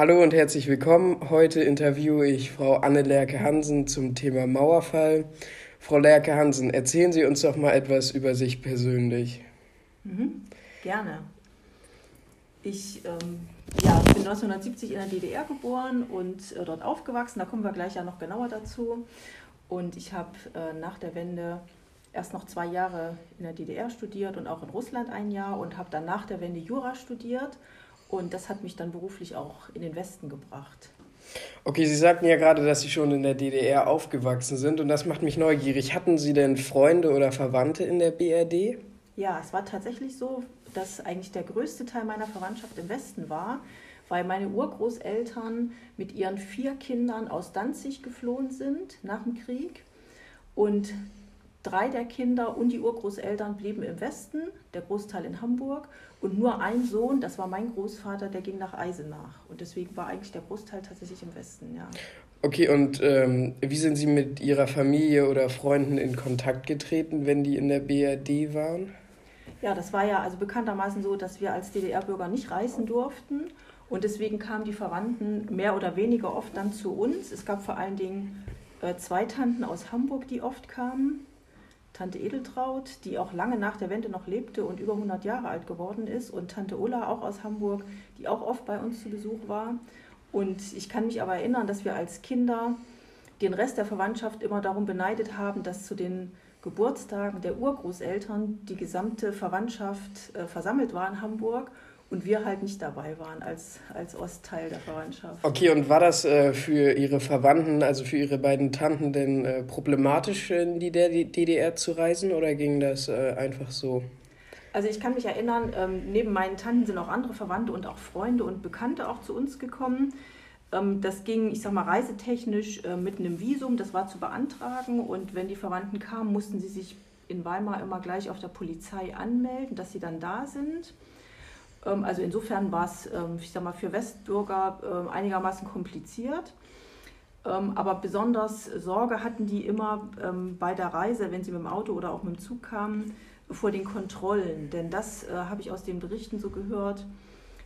Hallo und herzlich willkommen. Heute interviewe ich Frau Anne Lerke Hansen zum Thema Mauerfall. Frau Lerke Hansen, erzählen Sie uns doch mal etwas über sich persönlich. Mhm, gerne. Ich ähm, ja, bin 1970 in der DDR geboren und äh, dort aufgewachsen. Da kommen wir gleich ja noch genauer dazu. Und ich habe äh, nach der Wende erst noch zwei Jahre in der DDR studiert und auch in Russland ein Jahr und habe dann nach der Wende Jura studiert und das hat mich dann beruflich auch in den Westen gebracht. Okay, Sie sagten ja gerade, dass Sie schon in der DDR aufgewachsen sind und das macht mich neugierig. Hatten Sie denn Freunde oder Verwandte in der BRD? Ja, es war tatsächlich so, dass eigentlich der größte Teil meiner Verwandtschaft im Westen war, weil meine Urgroßeltern mit ihren vier Kindern aus Danzig geflohen sind nach dem Krieg und drei der Kinder und die Urgroßeltern blieben im Westen, der Großteil in Hamburg und nur ein Sohn, das war mein Großvater, der ging nach Eisenach. Und deswegen war eigentlich der Großteil tatsächlich im Westen, ja. Okay, und ähm, wie sind Sie mit Ihrer Familie oder Freunden in Kontakt getreten, wenn die in der BRD waren? Ja, das war ja also bekanntermaßen so, dass wir als DDR-Bürger nicht reisen durften. Und deswegen kamen die Verwandten mehr oder weniger oft dann zu uns. Es gab vor allen Dingen äh, zwei Tanten aus Hamburg, die oft kamen. Tante Edeltraut, die auch lange nach der Wende noch lebte und über 100 Jahre alt geworden ist, und Tante Ulla, auch aus Hamburg, die auch oft bei uns zu Besuch war. Und ich kann mich aber erinnern, dass wir als Kinder den Rest der Verwandtschaft immer darum beneidet haben, dass zu den Geburtstagen der Urgroßeltern die gesamte Verwandtschaft äh, versammelt war in Hamburg und wir halt nicht dabei waren als, als Ostteil der Verwandtschaft. Okay, und war das äh, für Ihre Verwandten, also für Ihre beiden Tanten, denn äh, problematisch in die DDR zu reisen oder ging das äh, einfach so? Also ich kann mich erinnern, ähm, neben meinen Tanten sind auch andere Verwandte und auch Freunde und Bekannte auch zu uns gekommen. Ähm, das ging, ich sag mal, reisetechnisch äh, mit einem Visum, das war zu beantragen und wenn die Verwandten kamen, mussten sie sich in Weimar immer gleich auf der Polizei anmelden, dass sie dann da sind. Ähm, also insofern war es, ähm, ich sag mal, für Westbürger ähm, einigermaßen kompliziert. Aber besonders Sorge hatten die immer bei der Reise, wenn sie mit dem Auto oder auch mit dem Zug kamen, vor den Kontrollen. Denn das äh, habe ich aus den Berichten so gehört,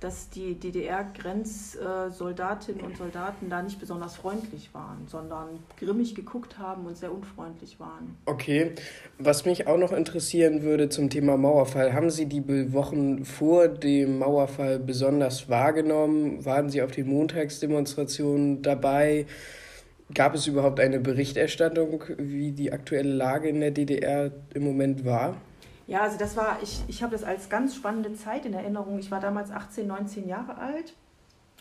dass die DDR-Grenzsoldatinnen und Soldaten da nicht besonders freundlich waren, sondern grimmig geguckt haben und sehr unfreundlich waren. Okay, was mich auch noch interessieren würde zum Thema Mauerfall, haben Sie die Wochen vor dem Mauerfall besonders wahrgenommen? Waren Sie auf den Montagsdemonstrationen dabei? Gab es überhaupt eine Berichterstattung, wie die aktuelle Lage in der DDR im Moment war? Ja, also das war, ich, ich habe das als ganz spannende Zeit in Erinnerung. Ich war damals 18, 19 Jahre alt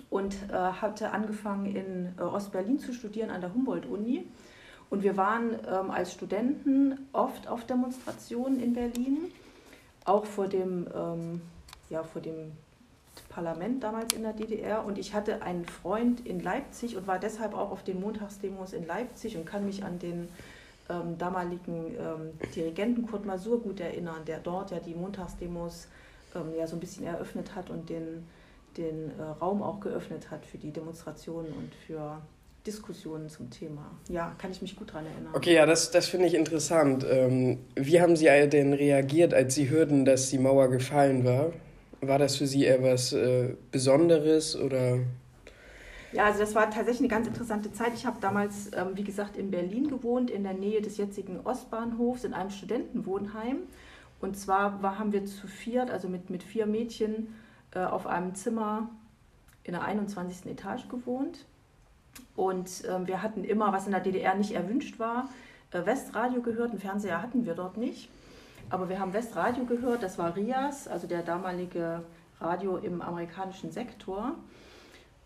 und äh, hatte angefangen in äh, Ostberlin zu studieren an der Humboldt-Uni. Und wir waren ähm, als Studenten oft auf Demonstrationen in Berlin, auch vor dem, ähm, ja, vor dem Parlament damals in der DDR. Und ich hatte einen Freund in Leipzig und war deshalb auch auf den Montagsdemos in Leipzig und kann mich an den ähm, damaligen ähm, Dirigenten Kurt Masur gut erinnern, der dort ja die Montagsdemos ähm, ja so ein bisschen eröffnet hat und den, den äh, Raum auch geöffnet hat für die Demonstrationen und für Diskussionen zum Thema. Ja, kann ich mich gut daran erinnern. Okay, ja, das, das finde ich interessant. Ähm, wie haben Sie denn reagiert, als Sie hörten, dass die Mauer gefallen war? War das für Sie etwas äh, Besonderes oder ja, also das war tatsächlich eine ganz interessante Zeit. Ich habe damals, ähm, wie gesagt, in Berlin gewohnt, in der Nähe des jetzigen Ostbahnhofs, in einem Studentenwohnheim. Und zwar war, haben wir zu viert, also mit, mit vier Mädchen, äh, auf einem Zimmer in der 21. Etage gewohnt. Und ähm, wir hatten immer, was in der DDR nicht erwünscht war, äh, Westradio gehört. Einen Fernseher hatten wir dort nicht. Aber wir haben Westradio gehört, das war RIAS, also der damalige Radio im amerikanischen Sektor.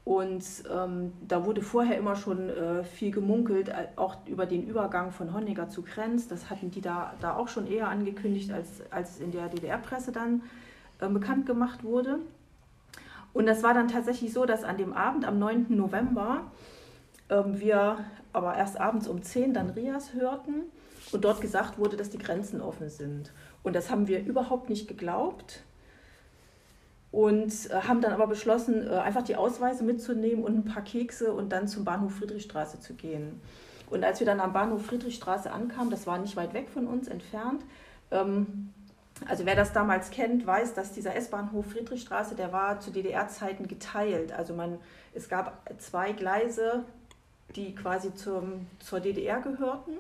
Und ähm, da wurde vorher immer schon äh, viel gemunkelt, äh, auch über den Übergang von Honecker zu Krenz. Das hatten die da, da auch schon eher angekündigt, als, als es in der DDR-Presse dann äh, bekannt gemacht wurde. Und das war dann tatsächlich so, dass an dem Abend, am 9. November, ähm, wir aber erst abends um 10 dann Rias hörten und dort gesagt wurde, dass die Grenzen offen sind. Und das haben wir überhaupt nicht geglaubt und äh, haben dann aber beschlossen, äh, einfach die Ausweise mitzunehmen und ein paar Kekse und dann zum Bahnhof Friedrichstraße zu gehen. Und als wir dann am Bahnhof Friedrichstraße ankamen, das war nicht weit weg von uns entfernt, ähm, also wer das damals kennt, weiß, dass dieser S-Bahnhof Friedrichstraße, der war zu DDR-Zeiten geteilt. Also man, es gab zwei Gleise, die quasi zum, zur DDR gehörten.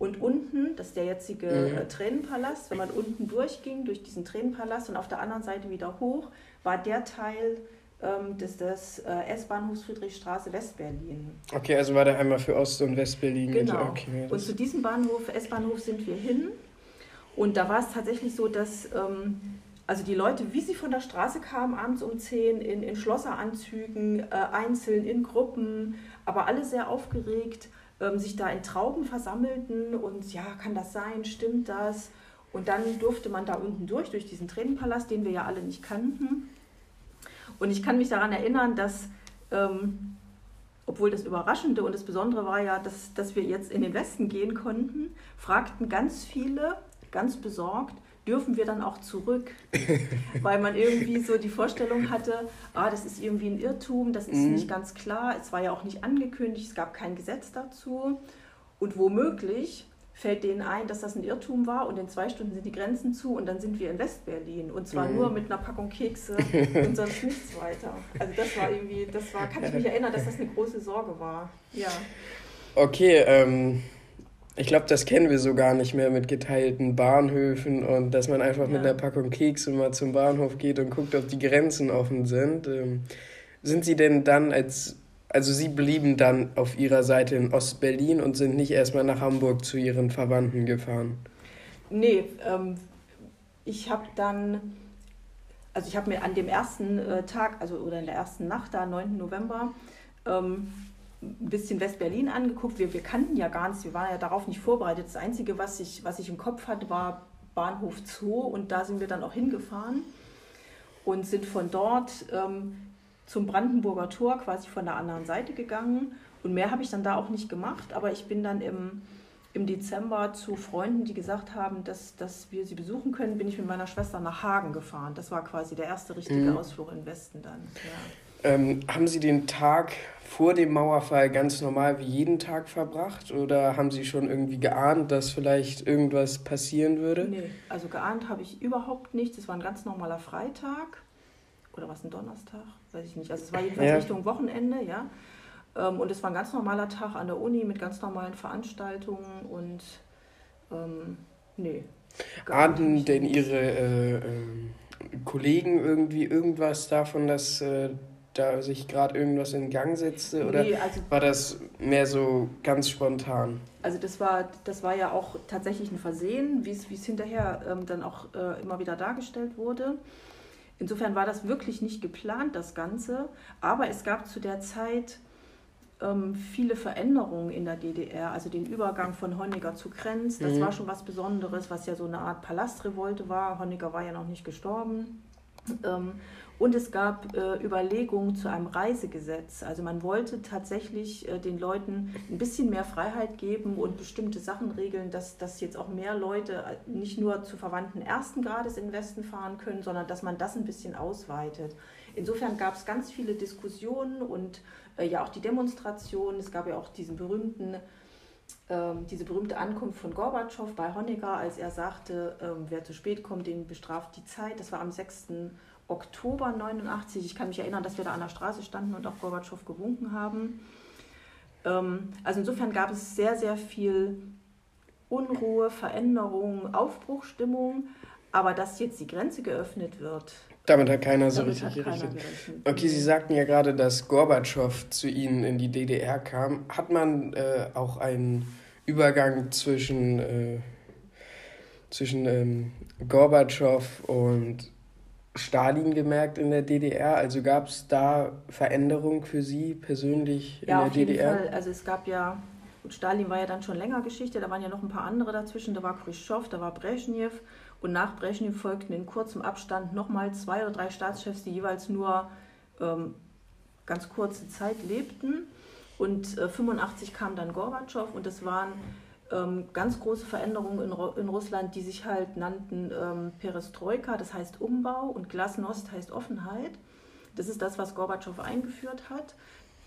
Und unten, das ist der jetzige mhm. Äh, Tränenpalast, wenn man unten durchging, durch diesen Tränenpalast und auf der anderen Seite wieder hoch, war der Teil ähm, des, des äh, S-Bahnhofs Friedrichstraße Westberlin. Okay, also war der einmal für Ost- und Westberlin. Genau. Okay, und zu diesem Bahnhof, S-Bahnhof, sind wir hin. Und da war es tatsächlich so, dass ähm, also die Leute, wie sie von der Straße kamen, abends um 10 in, in Schlosseranzügen, äh, einzeln, in Gruppen, aber alle sehr aufgeregt ähm, sich da in Trauben versammelten und ja, kann das sein, stimmt das? Und dann durfte man da unten durch, durch diesen Tränenpalast, den wir ja alle nicht kannten. Und ich kann mich daran erinnern, dass, ähm, obwohl das Überraschende und das Besondere war ja, dass, dass wir jetzt in den Westen gehen konnten, fragten ganz viele, ganz besorgt, dürfen wir dann auch zurück, weil man irgendwie so die Vorstellung hatte, ah, das ist irgendwie ein Irrtum, das ist mhm. nicht ganz klar, es war ja auch nicht angekündigt, es gab kein Gesetz dazu und womöglich fällt denen ein, dass das ein Irrtum war und in zwei Stunden sind die Grenzen zu und dann sind wir in Westberlin und zwar mhm. nur mit einer Packung Kekse und sonst nichts weiter. Also das war irgendwie, das war, kann ich mich erinnern, dass das eine große Sorge war. Ja. Okay, ähm, ich glaube, das kennen wir so gar nicht mehr mit geteilten Bahnhöfen und dass man einfach ja. mit einer Packung Kekse mal zum Bahnhof geht und guckt, ob die Grenzen offen sind. Ähm, sind Sie denn dann als, also Sie blieben dann auf Ihrer Seite in Ostberlin und sind nicht erstmal nach Hamburg zu Ihren Verwandten gefahren? Nee, ähm, ich habe dann, also ich habe mir an dem ersten äh, Tag, also oder in der ersten Nacht, da 9. November, ähm, ein bisschen West-Berlin angeguckt. Wir, wir kannten ja gar nichts, wir waren ja darauf nicht vorbereitet. Das Einzige, was ich, was ich im Kopf hatte, war Bahnhof Zoo und da sind wir dann auch hingefahren und sind von dort ähm, zum Brandenburger Tor quasi von der anderen Seite gegangen. Und mehr habe ich dann da auch nicht gemacht, aber ich bin dann im, im Dezember zu Freunden, die gesagt haben, dass, dass wir sie besuchen können, bin ich mit meiner Schwester nach Hagen gefahren. Das war quasi der erste richtige mhm. Ausflug im Westen dann. Ja. Ähm, haben Sie den Tag vor dem Mauerfall ganz normal wie jeden Tag verbracht oder haben Sie schon irgendwie geahnt, dass vielleicht irgendwas passieren würde? Nee, also geahnt habe ich überhaupt nichts. Es war ein ganz normaler Freitag oder was ein Donnerstag, weiß ich nicht. Also es war jedenfalls ja. Richtung Wochenende, ja. Ähm, und es war ein ganz normaler Tag an der Uni mit ganz normalen Veranstaltungen und ähm, nee. Ahnten denn Ihre äh, äh, Kollegen irgendwie irgendwas davon, dass äh, da sich gerade irgendwas in Gang setzte? Oder nee, also, war das mehr so ganz spontan? Also das war, das war ja auch tatsächlich ein Versehen, wie es hinterher ähm, dann auch äh, immer wieder dargestellt wurde. Insofern war das wirklich nicht geplant, das Ganze. Aber es gab zu der Zeit ähm, viele Veränderungen in der DDR, also den Übergang von Honecker zu Krenz. Das mhm. war schon was Besonderes, was ja so eine Art Palastrevolte war. Honecker war ja noch nicht gestorben. Ähm, und es gab äh, Überlegungen zu einem Reisegesetz. Also man wollte tatsächlich äh, den Leuten ein bisschen mehr Freiheit geben und bestimmte Sachen regeln, dass, dass jetzt auch mehr Leute äh, nicht nur zu Verwandten ersten Grades in den Westen fahren können, sondern dass man das ein bisschen ausweitet. Insofern gab es ganz viele Diskussionen und äh, ja auch die Demonstrationen. Es gab ja auch diesen berühmten ähm, diese berühmte Ankunft von Gorbatschow bei Honecker, als er sagte, ähm, wer zu spät kommt, den bestraft die Zeit. Das war am 6. Oktober 89. Ich kann mich erinnern, dass wir da an der Straße standen und auch Gorbatschow gewunken haben. Ähm, also insofern gab es sehr, sehr viel Unruhe, Veränderung, Aufbruchstimmung. Aber dass jetzt die Grenze geöffnet wird. Damit hat keiner so richtig gerechnet. Okay, Sie sagten ja gerade, dass Gorbatschow zu Ihnen in die DDR kam. Hat man äh, auch einen Übergang zwischen, äh, zwischen ähm, Gorbatschow und Stalin gemerkt in der DDR? Also gab es da Veränderungen für Sie persönlich in ja, der auf DDR? Jeden Fall. Also es gab ja, Stalin war ja dann schon länger Geschichte, da waren ja noch ein paar andere dazwischen. Da war Khrushchev, da war Brezhnev und nach Brezhnev folgten in kurzem Abstand nochmal zwei oder drei Staatschefs, die jeweils nur ähm, ganz kurze Zeit lebten. Und äh, 85 kam dann Gorbatschow und das waren ähm, ganz große Veränderungen in, in, Russland, die sich halt nannten ähm, Perestroika, das heißt Umbau, und Glasnost heißt Offenheit. Das ist das, was Gorbatschow eingeführt hat.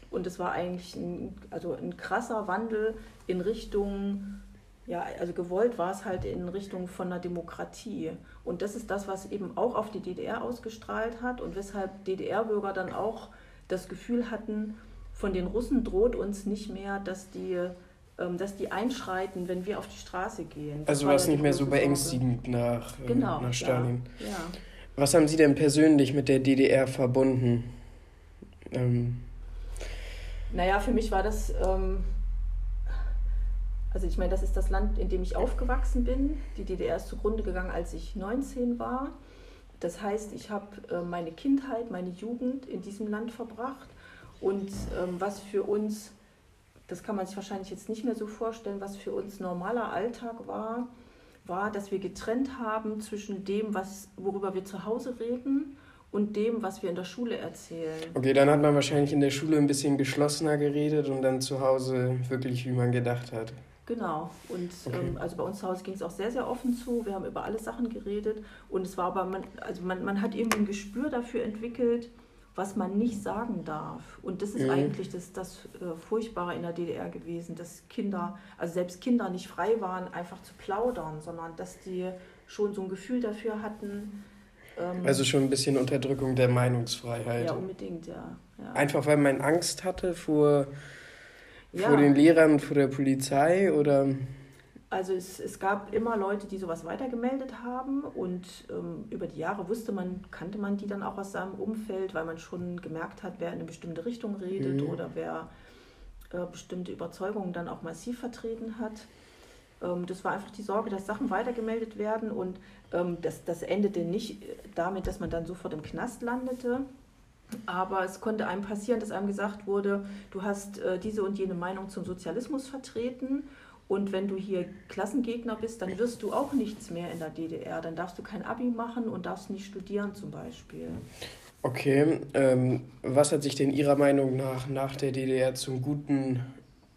Und es war eigentlich ein, also ein krasser Wandel in Richtung Ja, also gewollt war es halt in Richtung von einer Demokratie. Und das ist das, was eben auch auf die DDR ausgestrahlt hat und weshalb DDR-Bürger dann auch das Gefühl hatten, von den Russen droht uns nicht mehr, dass die, ähm, dass die einschreiten, wenn wir auf die Straße gehen. Das also war es nicht mehr so beängstigend nach, äh, genau, nach Stalin. Ja, ja. Was haben Sie denn persönlich mit der DDR verbunden? Ähm. Naja, für mich war das ähm, also ich meine, das ist das Land, in dem ich aufgewachsen bin. Die DDR ist zugrunde gegangen, als ich 19 war. Das heißt, ich habe äh, meine Kindheit, meine Jugend in diesem Land verbracht. Und ähm, was für uns, das kann man sich wahrscheinlich jetzt nicht mehr so vorstellen, was für uns normaler Alltag war, war, dass wir getrennt haben zwischen dem, was, worüber wir zu Hause reden und dem, was wir in der Schule erzählen. Okay, dann hat man wahrscheinlich in der Schule ein bisschen geschlossener geredet und dann zu Hause wirklich, wie man gedacht hat. Genau. Und okay. ähm, also bei uns zu Hause ging es auch sehr, sehr offen zu. Wir haben über alle Sachen geredet. Und es war aber, man, also man, man hat irgendwie ein Gespür dafür entwickelt, was man nicht sagen darf. Und das ist mhm. eigentlich das, das äh, Furchtbare in der DDR gewesen, dass Kinder, also selbst Kinder nicht frei waren, einfach zu plaudern, sondern dass die schon so ein Gefühl dafür hatten. Ähm, also schon ein bisschen Unterdrückung der Meinungsfreiheit. Ja, unbedingt, ja. ja. Einfach weil man Angst hatte vor ja. Vor den Lehrern, vor der Polizei oder? Also es, es gab immer Leute, die sowas weitergemeldet haben und ähm, über die Jahre wusste man, kannte man die dann auch aus seinem Umfeld, weil man schon gemerkt hat, wer in eine bestimmte Richtung redet mhm. oder wer äh, bestimmte Überzeugungen dann auch massiv vertreten hat. Ähm, das war einfach die Sorge, dass Sachen weitergemeldet werden und ähm, das, das endete nicht damit, dass man dann sofort im Knast landete, aber es konnte einem passieren, dass einem gesagt wurde, du hast äh, diese und jene Meinung zum Sozialismus vertreten und wenn du hier Klassengegner bist, dann wirst du auch nichts mehr in der DDR. Dann darfst du kein Abi machen und darfst nicht studieren zum Beispiel. Okay, ähm, was hat sich denn Ihrer Meinung nach nach der DDR zum Guten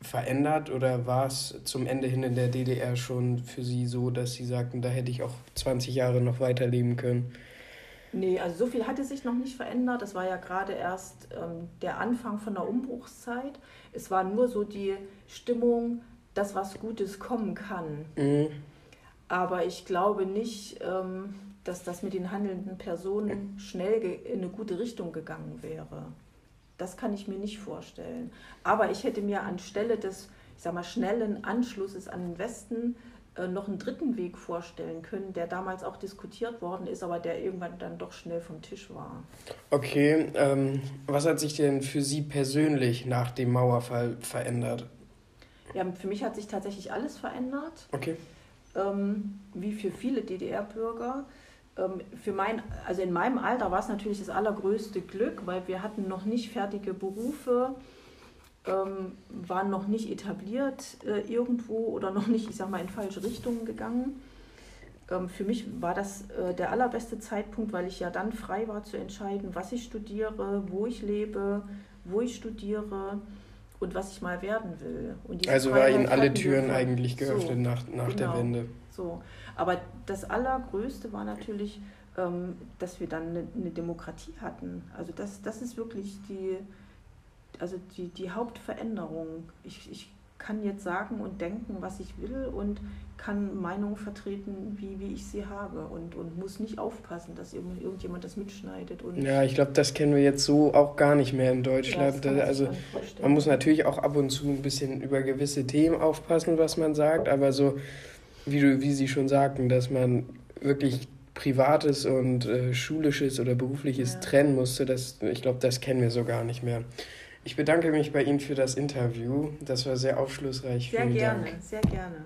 verändert oder war es zum Ende hin in der DDR schon für Sie so, dass Sie sagten, da hätte ich auch 20 Jahre noch weiterleben können? Nee, also so viel hatte sich noch nicht verändert. Das war ja gerade erst ähm, der Anfang von der Umbruchszeit. Es war nur so die Stimmung, dass was Gutes kommen kann. Mhm. Aber ich glaube nicht, ähm, dass das mit den handelnden Personen schnell in eine gute Richtung gegangen wäre. Das kann ich mir nicht vorstellen. Aber ich hätte mir anstelle des, ich sag mal, schnellen Anschlusses an den Westen noch einen dritten Weg vorstellen können, der damals auch diskutiert worden ist, aber der irgendwann dann doch schnell vom Tisch war. Okay, ähm, was hat sich denn für Sie persönlich nach dem Mauerfall verändert? Ja, für mich hat sich tatsächlich alles verändert. Okay. Ähm, wie für viele DDR-Bürger. Ähm, für mein, also in meinem Alter war es natürlich das allergrößte Glück, weil wir hatten noch nicht fertige Berufe ähm, waren noch nicht etabliert äh, irgendwo oder noch nicht, ich sag mal, in falsche Richtungen gegangen. Ähm, für mich war das äh, der allerbeste Zeitpunkt, weil ich ja dann frei war zu entscheiden, was ich studiere, wo ich lebe, wo ich studiere und was ich mal werden will. also war Ihnen alle Türen eigentlich geöffnet so, nach, nach genau, der Wende. So. Aber das Allergrößte war natürlich, ähm, dass wir dann eine, eine Demokratie hatten. Also das, das ist wirklich die, also die, die Hauptveränderung. Ich, ich kann jetzt sagen und denken, was ich will und kann Meinungen vertreten, wie, wie ich sie habe und, und muss nicht aufpassen, dass irgendjemand das mitschneidet. Und ja, ich glaube, das kennen wir jetzt so auch gar nicht mehr in Deutschland. Ja, also man muss natürlich auch ab und zu ein bisschen über gewisse Themen aufpassen, was man sagt, aber so, wie, du, wie Sie schon sagten, dass man wirklich Privates und äh, Schulisches oder Berufliches ja. trennen musste, das, ich glaube, das kennen wir so gar nicht mehr. Ich bedanke mich bei Ihnen für das Interview. Das war sehr aufschlussreich. Sehr Vielen gerne, Dank. sehr gerne.